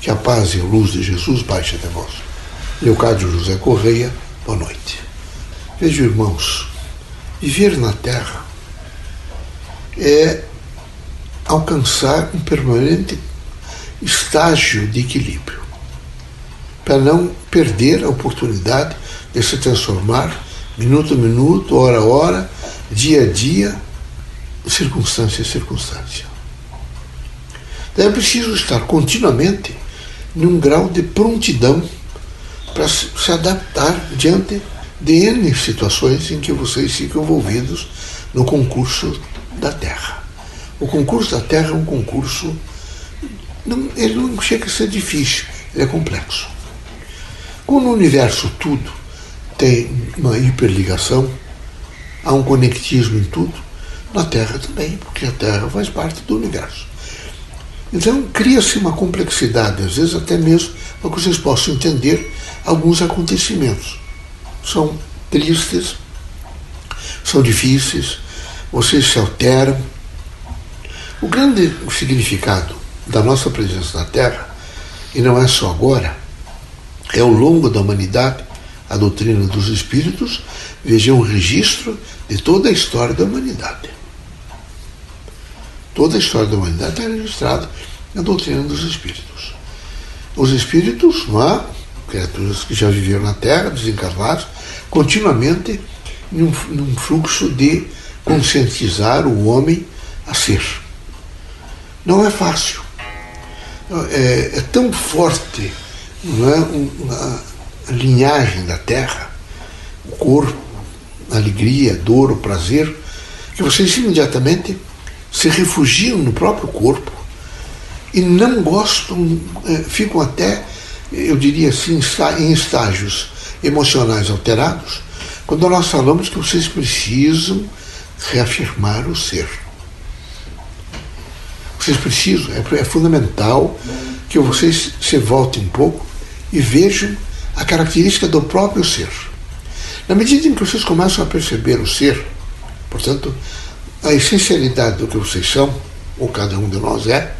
Que a paz e a luz de Jesus baixe até vós. Leocádio José Correia, boa noite. Vejo, irmãos, viver na Terra é alcançar um permanente estágio de equilíbrio, para não perder a oportunidade de se transformar minuto a minuto, hora a hora, dia a dia, circunstância a circunstância. Então é preciso estar continuamente num grau de prontidão para se adaptar diante de N situações em que vocês ficam envolvidos no concurso da Terra. O concurso da Terra é um concurso, não, ele não chega a ser difícil, ele é complexo. Como no universo tudo tem uma hiperligação, há um conectismo em tudo, na Terra também, porque a Terra faz parte do universo. Então cria-se uma complexidade, às vezes até mesmo para que vocês possam entender alguns acontecimentos. São tristes, são difíceis, vocês se alteram. O grande significado da nossa presença na Terra, e não é só agora, é ao longo da humanidade, a doutrina dos espíritos, veja um registro de toda a história da humanidade. Toda a história da humanidade está registrada na doutrina dos espíritos. Os espíritos, não é? criaturas que já viveram na Terra, desencarnados, continuamente num, num fluxo de conscientizar o homem a ser. Não é fácil. É, é tão forte não é, a linhagem da Terra, o corpo, a alegria, a dor, o prazer, que vocês imediatamente se refugiam no próprio corpo e não gostam, é, ficam até, eu diria assim, em estágios emocionais alterados, quando nós falamos que vocês precisam reafirmar o ser. Vocês precisam, é, é fundamental que vocês se voltem um pouco e vejam a característica do próprio ser. Na medida em que vocês começam a perceber o ser, portanto, a essencialidade do que vocês são, ou cada um de nós é,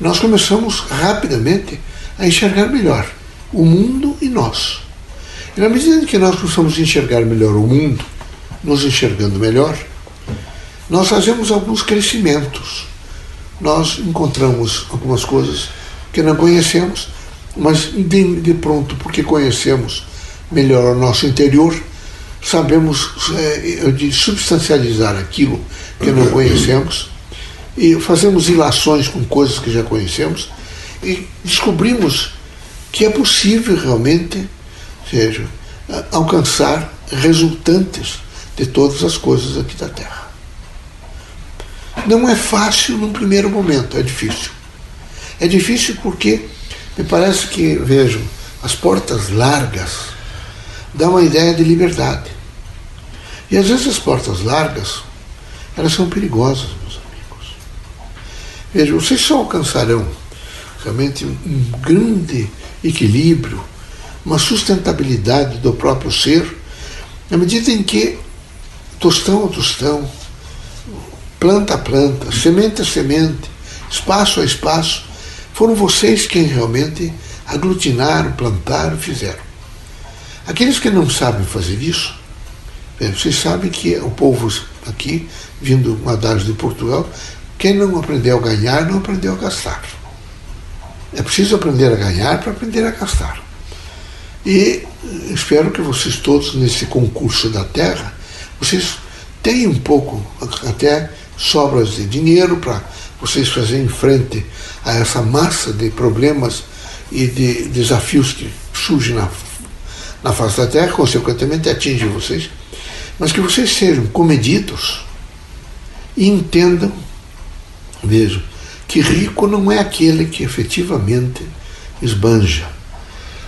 nós começamos rapidamente a enxergar melhor o mundo e nós. E na medida em que nós possamos enxergar melhor o mundo, nos enxergando melhor, nós fazemos alguns crescimentos. Nós encontramos algumas coisas que não conhecemos, mas de, de pronto, porque conhecemos melhor o nosso interior, sabemos é, de substancializar aquilo que não conhecemos e fazemos ilações com coisas que já conhecemos e descobrimos que é possível realmente seja, alcançar resultantes de todas as coisas aqui da Terra. Não é fácil num primeiro momento, é difícil. É difícil porque me parece que, vejam, as portas largas dão uma ideia de liberdade. E às vezes as portas largas, elas são perigosas, meus amigos. Vejam, vocês só alcançarão realmente um grande equilíbrio, uma sustentabilidade do próprio ser, na medida em que tostão a tostão, planta a planta, semente a semente, espaço a espaço, foram vocês quem realmente aglutinaram, plantaram, fizeram. Aqueles que não sabem fazer isso, vocês sabem que o povo aqui, vindo mandados de Portugal, quem não aprendeu a ganhar, não aprendeu a gastar. É preciso aprender a ganhar para aprender a gastar. E espero que vocês todos, nesse concurso da terra, vocês tenham um pouco, até sobras de dinheiro para vocês fazerem frente a essa massa de problemas e de desafios que surgem na, na face da terra, consequentemente atingem vocês, mas que vocês sejam comedidos e entendam, vejam, que rico não é aquele que efetivamente esbanja,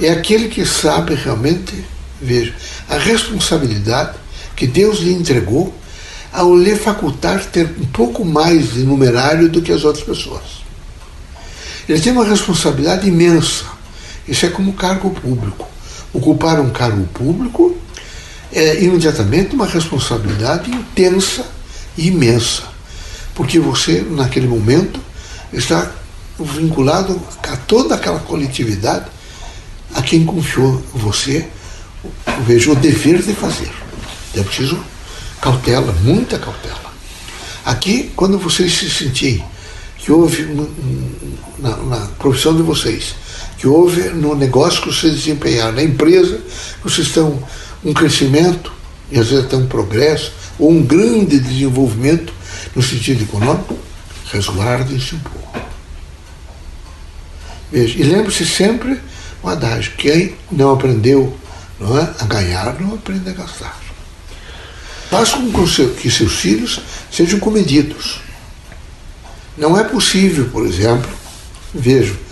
é aquele que sabe realmente, veja, a responsabilidade que Deus lhe entregou ao lhe facultar ter um pouco mais de numerário do que as outras pessoas. Ele tem uma responsabilidade imensa. Isso é como cargo público. Ocupar um cargo público é imediatamente uma responsabilidade intensa e imensa, porque você, naquele momento, está vinculado a toda aquela coletividade a quem confiou você, vejo o dever de fazer. É preciso cautela, muita cautela. Aqui, quando vocês se sentirem que houve na, na, profissão de vocês, que houve no negócio que vocês desempenharam, na empresa, vocês estão um crescimento, e às vezes até um progresso, ou um grande desenvolvimento no sentido econômico, resguardem-se um pouco. Veja, e lembre-se sempre o adágio, quem não aprendeu não é, a ganhar, não aprende a gastar. Faça com que seus filhos sejam comedidos. Não é possível, por exemplo, vejo,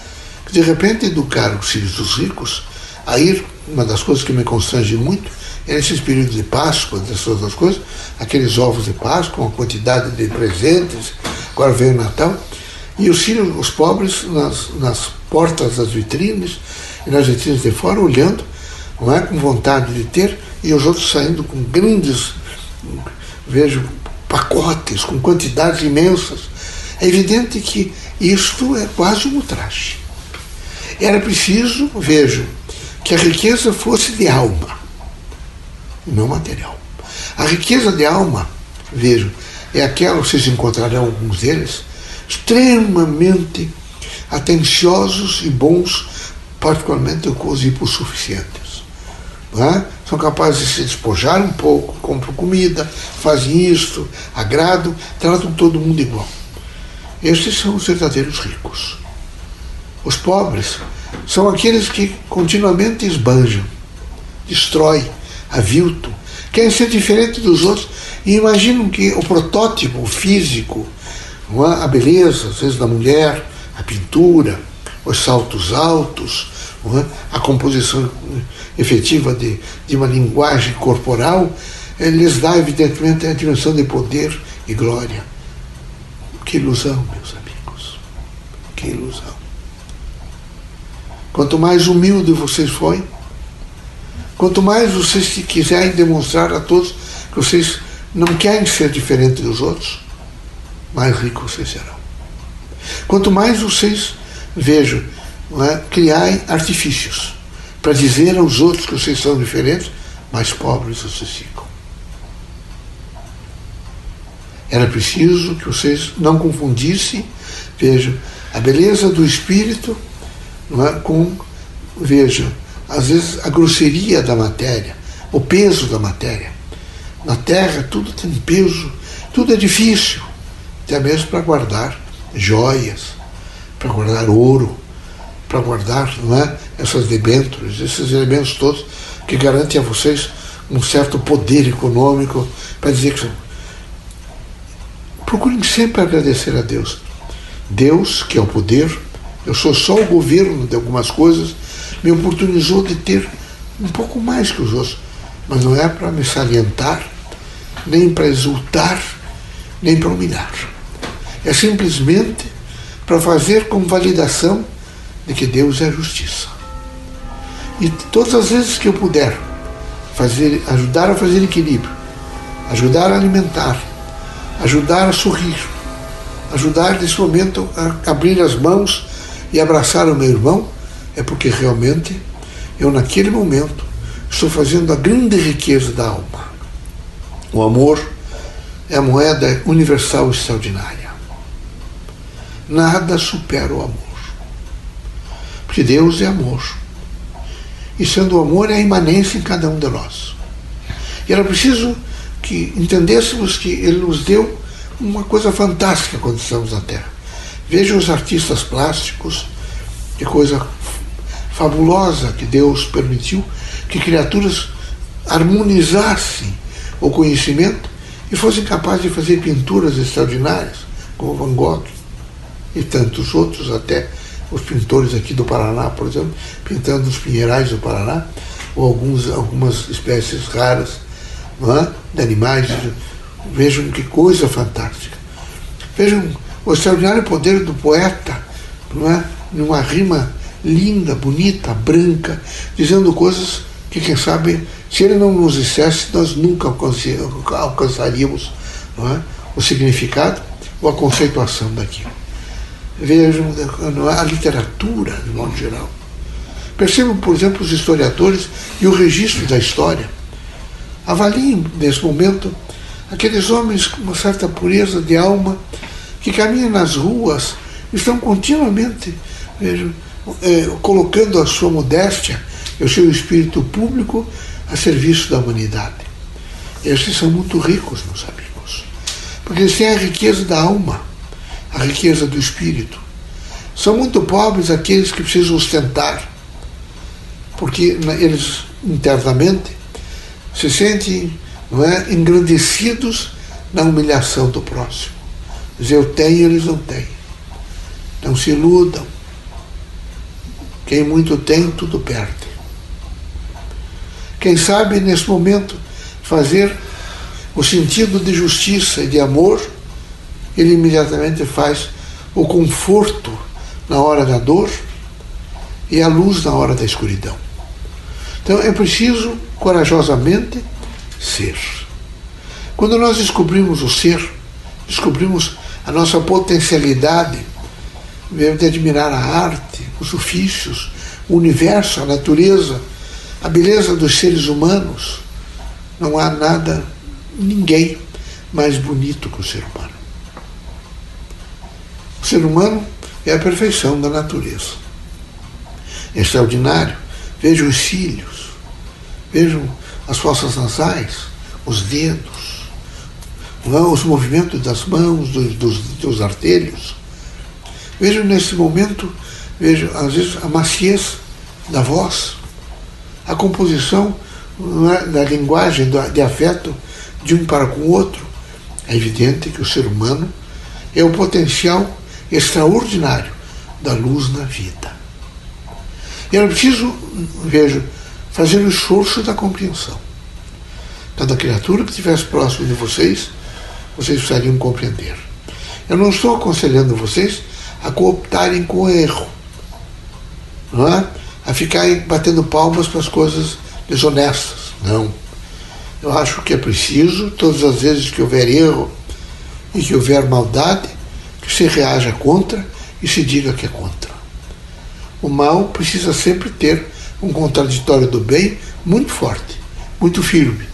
de repente educar os filhos dos ricos a ir, uma das coisas que me constrange muito, é nesses períodos de Páscoa, dessas outras coisas, aqueles ovos de Páscoa, uma quantidade de presentes, agora vem o Natal, e os filhos, os pobres, nas, nas portas das vitrines e nas vitrines de fora, olhando, não é, com vontade de ter, e os outros saindo com grandes, vejo, pacotes, com quantidades imensas. É evidente que isto é quase um ultraje. Era preciso, vejo, que a riqueza fosse de alma, não material. A riqueza de alma, vejo, é aquela, vocês encontrarão alguns deles, extremamente atenciosos e bons, particularmente com os hipossuficientes. É? São capazes de se despojar um pouco, compram comida, fazem isto, agrado, tratam todo mundo igual. Estes são os verdadeiros ricos. Os pobres são aqueles que continuamente esbanjam, destroem, aviltam, querem ser diferente dos outros e imaginam que o protótipo o físico, é? a beleza, às vezes, da mulher, a pintura, os saltos altos, é? a composição efetiva de, de uma linguagem corporal, eh, lhes dá, evidentemente, a dimensão de poder e glória. Que ilusão, meus amigos. Que ilusão. Quanto mais humilde vocês forem, quanto mais vocês quiserem demonstrar a todos que vocês não querem ser diferentes dos outros, mais ricos vocês serão. Quanto mais vocês vejam é, criarem artifícios para dizer aos outros que vocês são diferentes, mais pobres vocês ficam. Era preciso que vocês não confundissem, vejam, a beleza do espírito é, com, veja, às vezes a grosseria da matéria, o peso da matéria. Na terra tudo tem peso, tudo é difícil, até mesmo para guardar joias, para guardar ouro, para guardar não é, essas debêntures, esses elementos todos que garantem a vocês um certo poder econômico para dizer que. Procurem sempre agradecer a Deus. Deus, que é o poder, eu sou só o governo de algumas coisas, me oportunizou de ter um pouco mais que os outros. Mas não é para me salientar, nem para exultar, nem para humilhar. É simplesmente para fazer como validação de que Deus é justiça. E todas as vezes que eu puder fazer, ajudar a fazer equilíbrio, ajudar a alimentar, ajudar a sorrir, ajudar nesse momento a abrir as mãos e abraçar o meu irmão, é porque realmente eu, naquele momento, estou fazendo a grande riqueza da alma. O amor é a moeda universal extraordinária. Nada supera o amor. Porque Deus é amor. E sendo o amor, é a imanência em cada um de nós. E era preciso que entendêssemos que Ele nos deu uma coisa fantástica quando estamos na Terra. Vejam os artistas plásticos, que coisa fabulosa que Deus permitiu que criaturas harmonizassem o conhecimento e fossem capazes de fazer pinturas extraordinárias, como Van Gogh e tantos outros, até os pintores aqui do Paraná, por exemplo, pintando os pinheirais do Paraná, ou alguns, algumas espécies raras é? de animais. Vejam que coisa fantástica. Vejam o extraordinário poder do poeta, não é? numa rima linda, bonita, branca, dizendo coisas que, quem sabe, se ele não nos dissesse, nós nunca alcançaríamos é? o significado ou a conceituação daquilo. vejam a literatura, de modo geral. Percebam, por exemplo, os historiadores e o registro da história. Avaliem, nesse momento, aqueles homens com uma certa pureza de alma que caminham nas ruas, estão continuamente vejam, é, colocando a sua modéstia e o seu espírito público a serviço da humanidade. Esses são muito ricos, meus amigos, porque eles têm a riqueza da alma, a riqueza do espírito. São muito pobres aqueles que precisam ostentar, porque eles internamente se sentem não é, engrandecidos na humilhação do próximo. Eu tenho, eles não têm. Não se iludam. Quem muito tem, tudo perde. Quem sabe, nesse momento, fazer o sentido de justiça e de amor, ele imediatamente faz o conforto na hora da dor e a luz na hora da escuridão. Então é preciso corajosamente ser. Quando nós descobrimos o ser, descobrimos a nossa potencialidade de admirar a arte, os ofícios, o universo, a natureza, a beleza dos seres humanos, não há nada, ninguém mais bonito que o ser humano. O ser humano é a perfeição da natureza. É extraordinário. Vejam os cílios, vejam as fossas nasais, os dedos, os movimentos das mãos, dos, dos, dos artelhos. Vejam nesse momento, vejam, às vezes, a maciez da voz, a composição é, da linguagem de afeto de um para com o outro. É evidente que o ser humano é o potencial extraordinário da luz na vida. E era preciso, veja, fazer o esforço da compreensão. Cada criatura que estivesse próximo de vocês, vocês precisariam compreender. Eu não estou aconselhando vocês a cooptarem com o erro, não é? a ficarem batendo palmas para as coisas desonestas. Não. Eu acho que é preciso, todas as vezes que houver erro e que houver maldade, que se reaja contra e se diga que é contra. O mal precisa sempre ter um contraditório do bem muito forte, muito firme,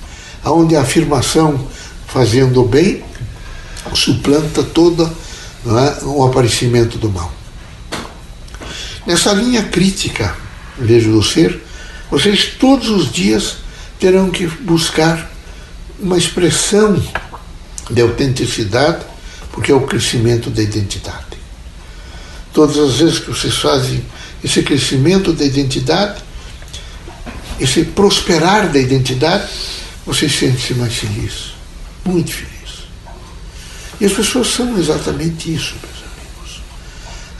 onde a afirmação fazendo o bem suplanta todo é, o aparecimento do mal. Nessa linha crítica, vejo do ser, vocês todos os dias terão que buscar uma expressão de autenticidade, porque é o crescimento da identidade. Todas as vezes que vocês fazem esse crescimento da identidade, esse prosperar da identidade, você sente-se mais feliz, muito feliz. E as pessoas são exatamente isso, meus amigos.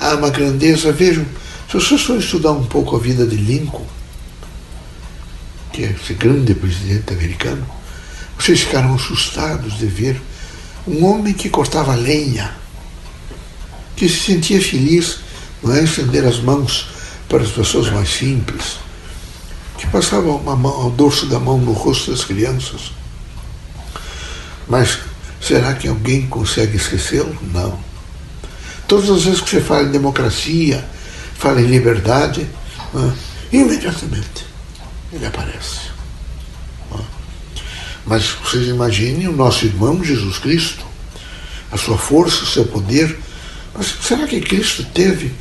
Há uma grandeza, vejam, se vocês forem estudar um pouco a vida de Lincoln, que é esse grande presidente americano, vocês ficaram assustados de ver um homem que cortava lenha, que se sentia feliz não é estender as mãos para as pessoas mais simples, que passava uma mão, o dorso da mão no rosto das crianças. Mas será que alguém consegue esquecê-lo? Não. Todas as vezes que você fala em democracia, fala em liberdade, né, imediatamente ele aparece. Né. Mas vocês imaginem o nosso irmão Jesus Cristo, a sua força, o seu poder. Mas será que Cristo teve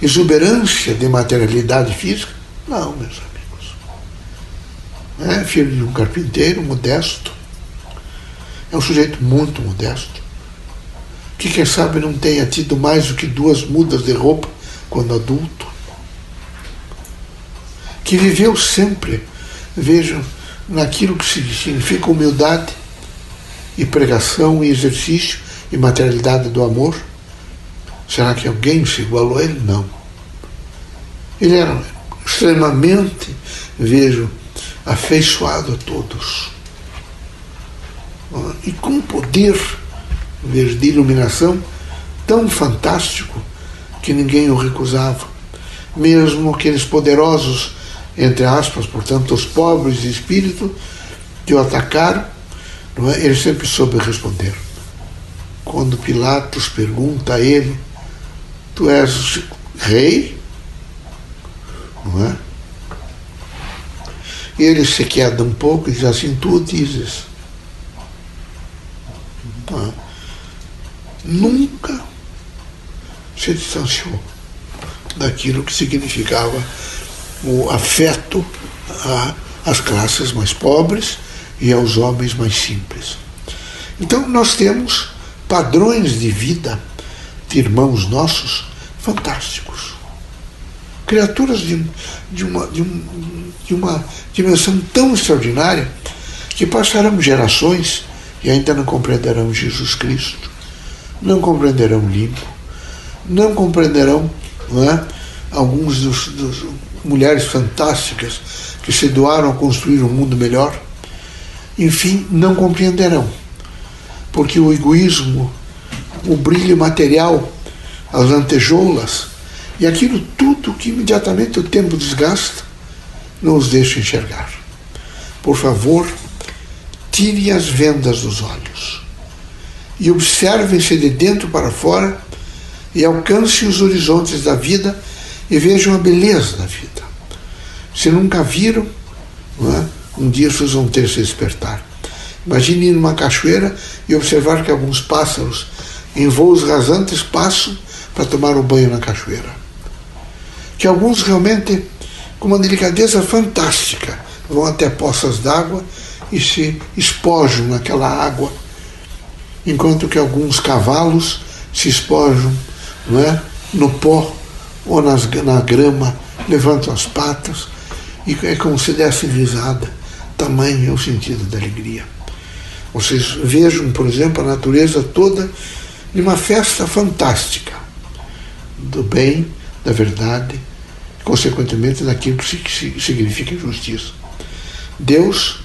exuberância de materialidade física? Não, meus amigos. É filho de um carpinteiro modesto. É um sujeito muito modesto. Que quem sabe não tenha tido mais do que duas mudas de roupa quando adulto. Que viveu sempre, vejam, naquilo que significa humildade e pregação e exercício e materialidade do amor Será que alguém se igualou a ele? Não. Ele era extremamente, vejo, afeiçoado a todos. E com um poder de iluminação tão fantástico que ninguém o recusava. Mesmo aqueles poderosos, entre aspas, portanto, os pobres de espírito, que o atacaram, é? ele sempre soube responder. Quando Pilatos pergunta a ele tu és rei, não é? Ele se queda um pouco e diz assim, tu dizes. Nunca se distanciou daquilo que significava o afeto às classes mais pobres e aos homens mais simples. Então nós temos padrões de vida de irmãos nossos fantásticos. Criaturas de, de, uma, de, um, de uma dimensão tão extraordinária que passarão gerações e ainda não compreenderão Jesus Cristo, não compreenderão limpo, não compreenderão não é, alguns dos, dos mulheres fantásticas que se doaram a construir um mundo melhor, enfim, não compreenderão, porque o egoísmo, o brilho material, as lantejoulas e aquilo tudo que imediatamente o tempo desgasta, não os deixa enxergar. Por favor, tirem as vendas dos olhos e observem-se de dentro para fora e alcancem os horizontes da vida e vejam a beleza da vida. Se nunca viram, é? um dia vocês vão ter se despertar. Imagine ir numa cachoeira e observar que alguns pássaros em voos rasantes passam para tomar um banho na cachoeira. Que alguns realmente, com uma delicadeza fantástica, vão até poças d'água e se espojam naquela água, enquanto que alguns cavalos se espojam não é? no pó ou nas, na grama, levantam as patas e é como se dessem risada. Tamanho é o sentido da alegria. Vocês vejam, por exemplo, a natureza toda de uma festa fantástica do bem, da verdade, consequentemente daquilo que significa justiça. Deus,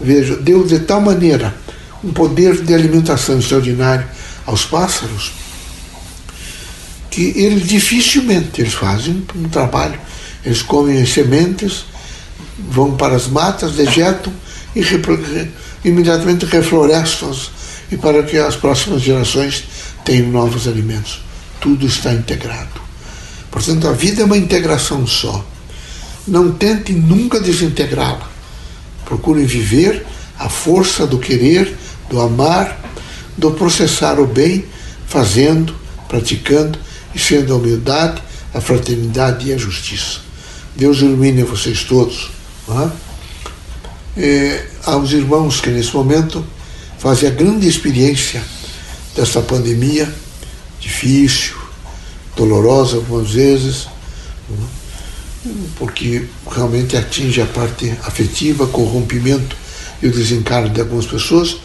veja, deu de tal maneira um poder de alimentação extraordinário aos pássaros que eles dificilmente eles fazem um trabalho. Eles comem as sementes, vão para as matas, dejetam e imediatamente reflorestam e para que as próximas gerações tenham novos alimentos. Tudo está integrado. Portanto, a vida é uma integração só. Não tente nunca desintegrá-la. Procure viver a força do querer, do amar, do processar o bem, fazendo, praticando e sendo a humildade, a fraternidade e a justiça. Deus ilumine vocês todos. É? E, aos irmãos que nesse momento fazem a grande experiência dessa pandemia difícil, dolorosa algumas vezes, porque realmente atinge a parte afetiva, corrompimento e o desencargo de algumas pessoas,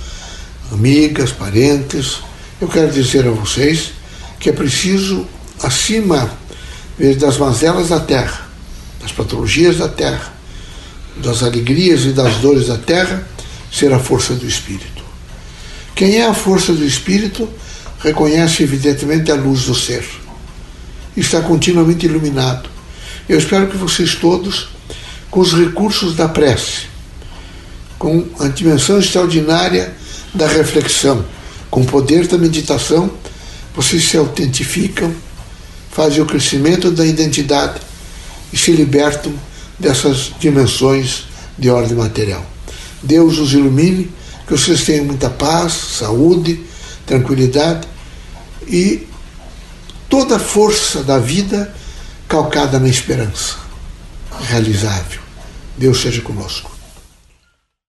amigas, parentes. Eu quero dizer a vocês que é preciso, acima das mazelas da terra, das patologias da terra, das alegrias e das dores da terra, ser a força do Espírito. Quem é a força do Espírito reconhece evidentemente a luz do ser. Está continuamente iluminado. Eu espero que vocês todos, com os recursos da prece, com a dimensão extraordinária da reflexão, com o poder da meditação, vocês se autentificam, fazem o crescimento da identidade e se libertam dessas dimensões de ordem material. Deus os ilumine, que vocês tenham muita paz, saúde, tranquilidade e toda a força da vida calcada na esperança realizável. Deus seja conosco.